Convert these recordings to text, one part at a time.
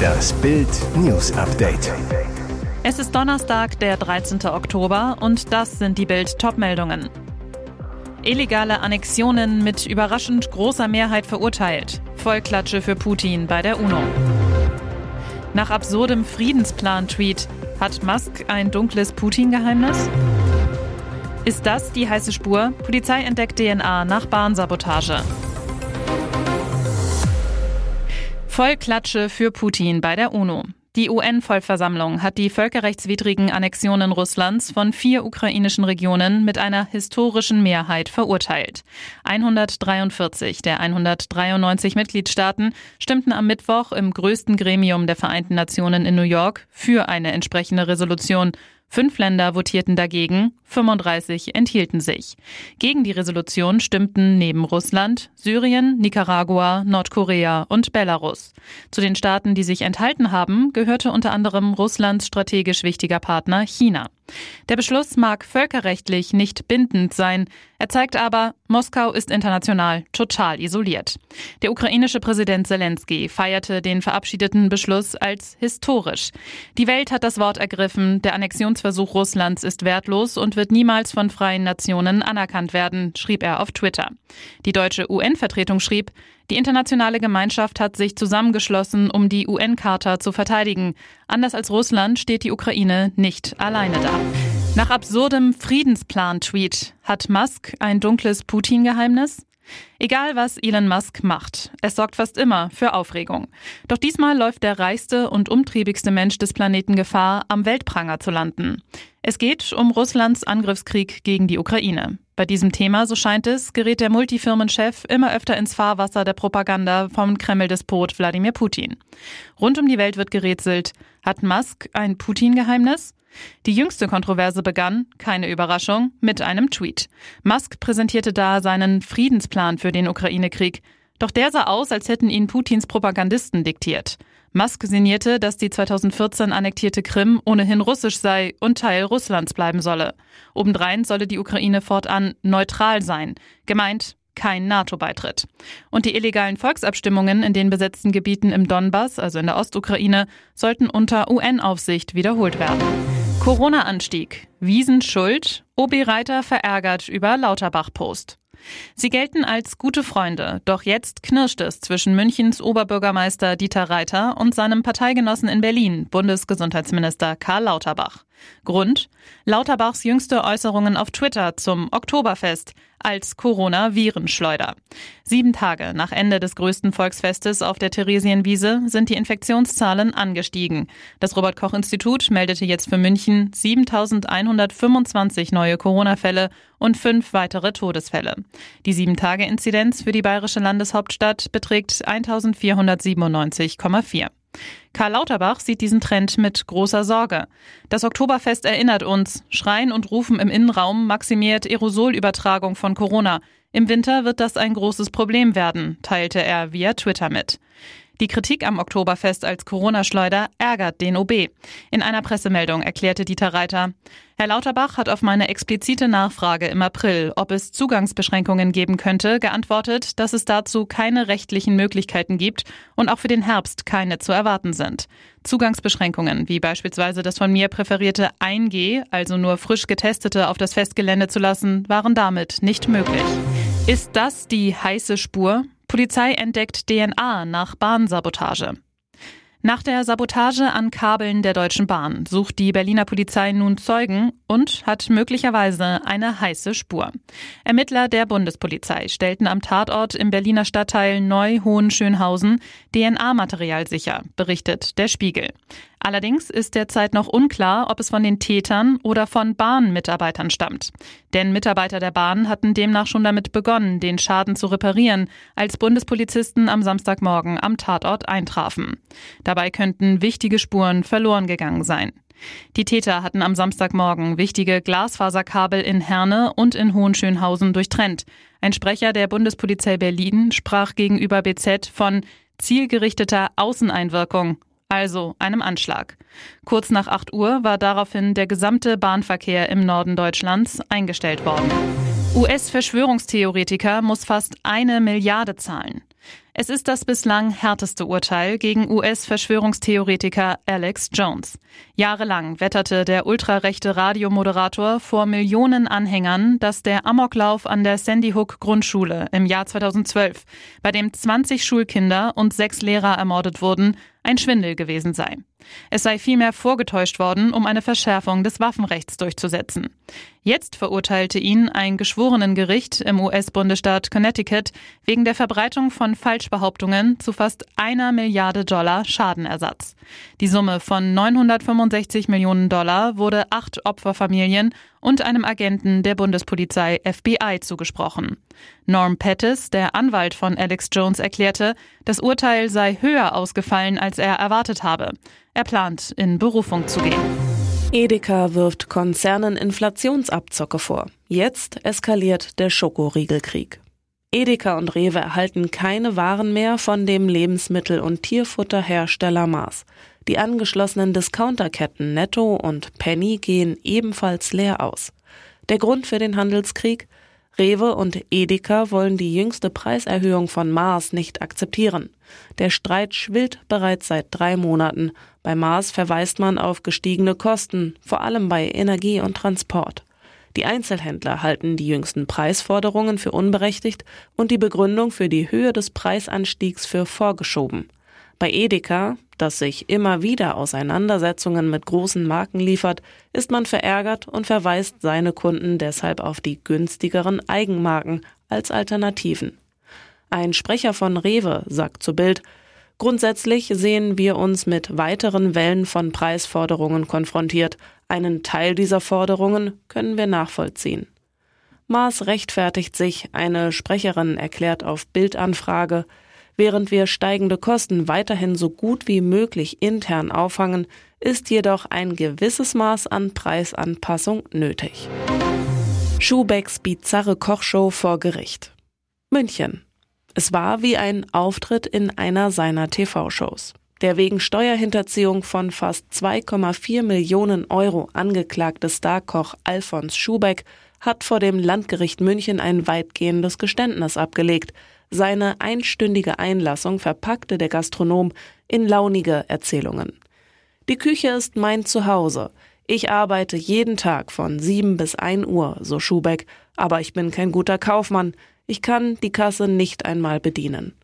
Das Bild News Update. Es ist Donnerstag, der 13. Oktober und das sind die Bild Topmeldungen. Illegale Annexionen mit überraschend großer Mehrheit verurteilt. Vollklatsche für Putin bei der UNO. Nach absurdem Friedensplan-Tweet hat Musk ein dunkles Putin-Geheimnis? Ist das die heiße Spur? Polizei entdeckt DNA nach Bahnsabotage. Vollklatsche für Putin bei der UNO. Die UN-Vollversammlung hat die völkerrechtswidrigen Annexionen Russlands von vier ukrainischen Regionen mit einer historischen Mehrheit verurteilt. 143 der 193 Mitgliedstaaten stimmten am Mittwoch im größten Gremium der Vereinten Nationen in New York für eine entsprechende Resolution. Fünf Länder votierten dagegen, 35 enthielten sich. Gegen die Resolution stimmten neben Russland Syrien, Nicaragua, Nordkorea und Belarus. Zu den Staaten, die sich enthalten haben, gehörte unter anderem Russlands strategisch wichtiger Partner China. Der Beschluss mag völkerrechtlich nicht bindend sein. Er zeigt aber, Moskau ist international total isoliert. Der ukrainische Präsident Zelensky feierte den verabschiedeten Beschluss als historisch. Die Welt hat das Wort ergriffen, der Annexionsversuch Russlands ist wertlos und wird niemals von freien Nationen anerkannt werden, schrieb er auf Twitter. Die deutsche UN-Vertretung schrieb, die internationale Gemeinschaft hat sich zusammengeschlossen, um die UN-Charta zu verteidigen. Anders als Russland steht die Ukraine nicht alleine da. Nach absurdem Friedensplan-Tweet hat Musk ein dunkles Putin-Geheimnis? Egal was Elon Musk macht, es sorgt fast immer für Aufregung. Doch diesmal läuft der reichste und umtriebigste Mensch des Planeten Gefahr, am Weltpranger zu landen. Es geht um Russlands Angriffskrieg gegen die Ukraine. Bei diesem Thema, so scheint es, gerät der Multifirmenchef immer öfter ins Fahrwasser der Propaganda vom Kreml-Despot Wladimir Putin. Rund um die Welt wird gerätselt. Hat Musk ein Putin-Geheimnis? Die jüngste Kontroverse begann, keine Überraschung, mit einem Tweet. Musk präsentierte da seinen Friedensplan für den Ukraine-Krieg. Doch der sah aus, als hätten ihn Putins Propagandisten diktiert. Musk sinnierte, dass die 2014 annektierte Krim ohnehin russisch sei und Teil Russlands bleiben solle. Obendrein solle die Ukraine fortan neutral sein. Gemeint kein NATO-Beitritt. Und die illegalen Volksabstimmungen in den besetzten Gebieten im Donbass, also in der Ostukraine, sollten unter UN-Aufsicht wiederholt werden. Corona-Anstieg. Wiesen Schuld. OB Reiter verärgert über Lauterbach-Post. Sie gelten als gute Freunde, doch jetzt knirscht es zwischen Münchens Oberbürgermeister Dieter Reiter und seinem Parteigenossen in Berlin, Bundesgesundheitsminister Karl Lauterbach. Grund? Lauterbachs jüngste Äußerungen auf Twitter zum Oktoberfest als Corona-Virenschleuder. Sieben Tage nach Ende des größten Volksfestes auf der Theresienwiese sind die Infektionszahlen angestiegen. Das Robert-Koch-Institut meldete jetzt für München 7125 neue Corona-Fälle und fünf weitere Todesfälle. Die Sieben-Tage-Inzidenz für die bayerische Landeshauptstadt beträgt 1497,4. Karl Lauterbach sieht diesen Trend mit großer Sorge. Das Oktoberfest erinnert uns, Schreien und Rufen im Innenraum maximiert Aerosolübertragung von Corona. Im Winter wird das ein großes Problem werden, teilte er via Twitter mit. Die Kritik am Oktoberfest als Corona-Schleuder ärgert den OB. In einer Pressemeldung erklärte Dieter Reiter, Herr Lauterbach hat auf meine explizite Nachfrage im April, ob es Zugangsbeschränkungen geben könnte, geantwortet, dass es dazu keine rechtlichen Möglichkeiten gibt und auch für den Herbst keine zu erwarten sind. Zugangsbeschränkungen, wie beispielsweise das von mir präferierte 1G, also nur frisch Getestete auf das Festgelände zu lassen, waren damit nicht möglich. Ist das die heiße Spur? Polizei entdeckt DNA nach Bahnsabotage. Nach der Sabotage an Kabeln der Deutschen Bahn sucht die Berliner Polizei nun Zeugen und hat möglicherweise eine heiße Spur. Ermittler der Bundespolizei stellten am Tatort im Berliner Stadtteil Neu-Hohenschönhausen DNA-Material sicher, berichtet der Spiegel. Allerdings ist derzeit noch unklar, ob es von den Tätern oder von Bahnmitarbeitern stammt. Denn Mitarbeiter der Bahn hatten demnach schon damit begonnen, den Schaden zu reparieren, als Bundespolizisten am Samstagmorgen am Tatort eintrafen. Dabei könnten wichtige Spuren verloren gegangen sein. Die Täter hatten am Samstagmorgen wichtige Glasfaserkabel in Herne und in Hohenschönhausen durchtrennt. Ein Sprecher der Bundespolizei Berlin sprach gegenüber BZ von zielgerichteter Außeneinwirkung also einem Anschlag. Kurz nach 8 Uhr war daraufhin der gesamte Bahnverkehr im Norden Deutschlands eingestellt worden. US-Verschwörungstheoretiker muss fast eine Milliarde zahlen. Es ist das bislang härteste Urteil gegen US-Verschwörungstheoretiker Alex Jones. Jahrelang wetterte der ultrarechte Radiomoderator vor Millionen Anhängern, dass der Amoklauf an der Sandy Hook Grundschule im Jahr 2012, bei dem 20 Schulkinder und sechs Lehrer ermordet wurden, ein Schwindel gewesen sei. Es sei vielmehr vorgetäuscht worden, um eine Verschärfung des Waffenrechts durchzusetzen. Jetzt verurteilte ihn ein Geschworenengericht im US-Bundesstaat Connecticut wegen der Verbreitung von Falschbehauptungen zu fast einer Milliarde Dollar Schadenersatz. Die Summe von 965 Millionen Dollar wurde acht Opferfamilien und einem Agenten der Bundespolizei FBI zugesprochen. Norm Pettis, der Anwalt von Alex Jones, erklärte, das Urteil sei höher ausgefallen, als er erwartet habe. Er plant, in Berufung zu gehen. Edeka wirft Konzernen Inflationsabzocke vor. Jetzt eskaliert der Schokoriegelkrieg. Edeka und Rewe erhalten keine Waren mehr von dem Lebensmittel- und Tierfutterhersteller Mars. Die angeschlossenen Discounterketten Netto und Penny gehen ebenfalls leer aus. Der Grund für den Handelskrieg? Rewe und Edeka wollen die jüngste Preiserhöhung von Mars nicht akzeptieren. Der Streit schwillt bereits seit drei Monaten. Bei Mars verweist man auf gestiegene Kosten, vor allem bei Energie und Transport. Die Einzelhändler halten die jüngsten Preisforderungen für unberechtigt und die Begründung für die Höhe des Preisanstiegs für vorgeschoben. Bei Edeka, das sich immer wieder Auseinandersetzungen mit großen Marken liefert, ist man verärgert und verweist seine Kunden deshalb auf die günstigeren Eigenmarken als Alternativen. Ein Sprecher von Rewe sagt zu Bild, Grundsätzlich sehen wir uns mit weiteren Wellen von Preisforderungen konfrontiert. Einen Teil dieser Forderungen können wir nachvollziehen. Maas rechtfertigt sich, eine Sprecherin erklärt auf Bildanfrage, während wir steigende Kosten weiterhin so gut wie möglich intern auffangen, ist jedoch ein gewisses Maß an Preisanpassung nötig. Schubecks bizarre Kochshow vor Gericht. München. Es war wie ein Auftritt in einer seiner TV-Shows. Der wegen Steuerhinterziehung von fast 2,4 Millionen Euro angeklagte Starkoch Alfons Schubeck hat vor dem Landgericht München ein weitgehendes Geständnis abgelegt. Seine einstündige Einlassung verpackte der Gastronom in launige Erzählungen. Die Küche ist mein Zuhause. Ich arbeite jeden Tag von sieben bis ein Uhr, so Schubeck, aber ich bin kein guter Kaufmann. Ich kann die Kasse nicht einmal bedienen.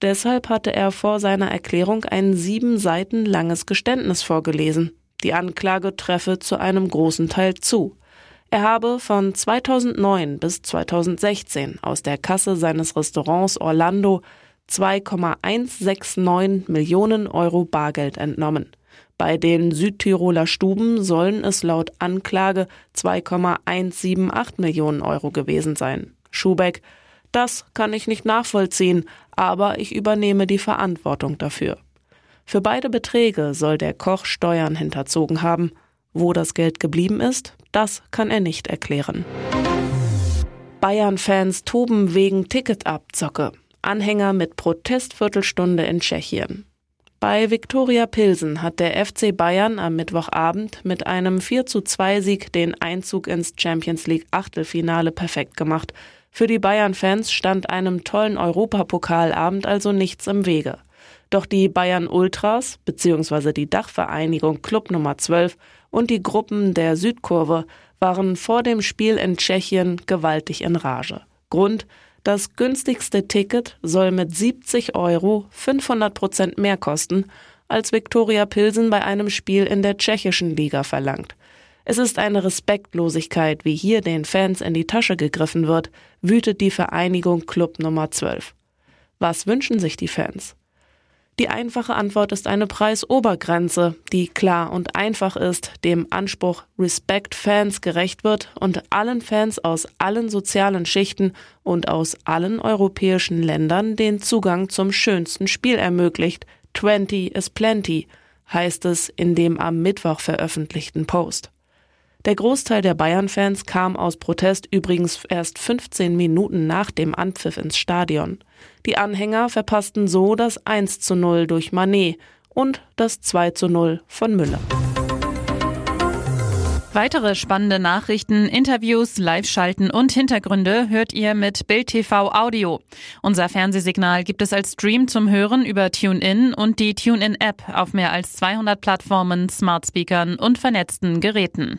Deshalb hatte er vor seiner Erklärung ein sieben Seiten langes Geständnis vorgelesen. Die Anklage treffe zu einem großen Teil zu. Er habe von 2009 bis 2016 aus der Kasse seines Restaurants Orlando 2,169 Millionen Euro Bargeld entnommen. Bei den Südtiroler Stuben sollen es laut Anklage 2,178 Millionen Euro gewesen sein. Schubeck, das kann ich nicht nachvollziehen, aber ich übernehme die Verantwortung dafür. Für beide Beträge soll der Koch Steuern hinterzogen haben. Wo das Geld geblieben ist, das kann er nicht erklären. Bayern-Fans toben wegen Ticketabzocke. Anhänger mit Protestviertelstunde in Tschechien. Bei Viktoria Pilsen hat der FC Bayern am Mittwochabend mit einem 4 zu 2 Sieg den Einzug ins Champions League Achtelfinale perfekt gemacht. Für die Bayern-Fans stand einem tollen Europapokalabend also nichts im Wege. Doch die Bayern Ultras bzw. die Dachvereinigung Club Nummer 12 und die Gruppen der Südkurve waren vor dem Spiel in Tschechien gewaltig in Rage. Grund das günstigste Ticket soll mit 70 Euro 500 Prozent mehr kosten, als Viktoria Pilsen bei einem Spiel in der tschechischen Liga verlangt. Es ist eine Respektlosigkeit, wie hier den Fans in die Tasche gegriffen wird, wütet die Vereinigung Club Nummer 12. Was wünschen sich die Fans? Die einfache Antwort ist eine Preisobergrenze, die klar und einfach ist, dem Anspruch Respect Fans gerecht wird und allen Fans aus allen sozialen Schichten und aus allen europäischen Ländern den Zugang zum schönsten Spiel ermöglicht. 20 is plenty, heißt es in dem am Mittwoch veröffentlichten Post. Der Großteil der Bayern-Fans kam aus Protest übrigens erst 15 Minuten nach dem Anpfiff ins Stadion. Die Anhänger verpassten so das 1 zu 0 durch Manet und das 2 zu 0 von Müller. Weitere spannende Nachrichten, Interviews, Live-Schalten und Hintergründe hört ihr mit Bild TV Audio. Unser Fernsehsignal gibt es als Stream zum Hören über TuneIn und die TuneIn-App auf mehr als 200 Plattformen, Smartspeakern und vernetzten Geräten.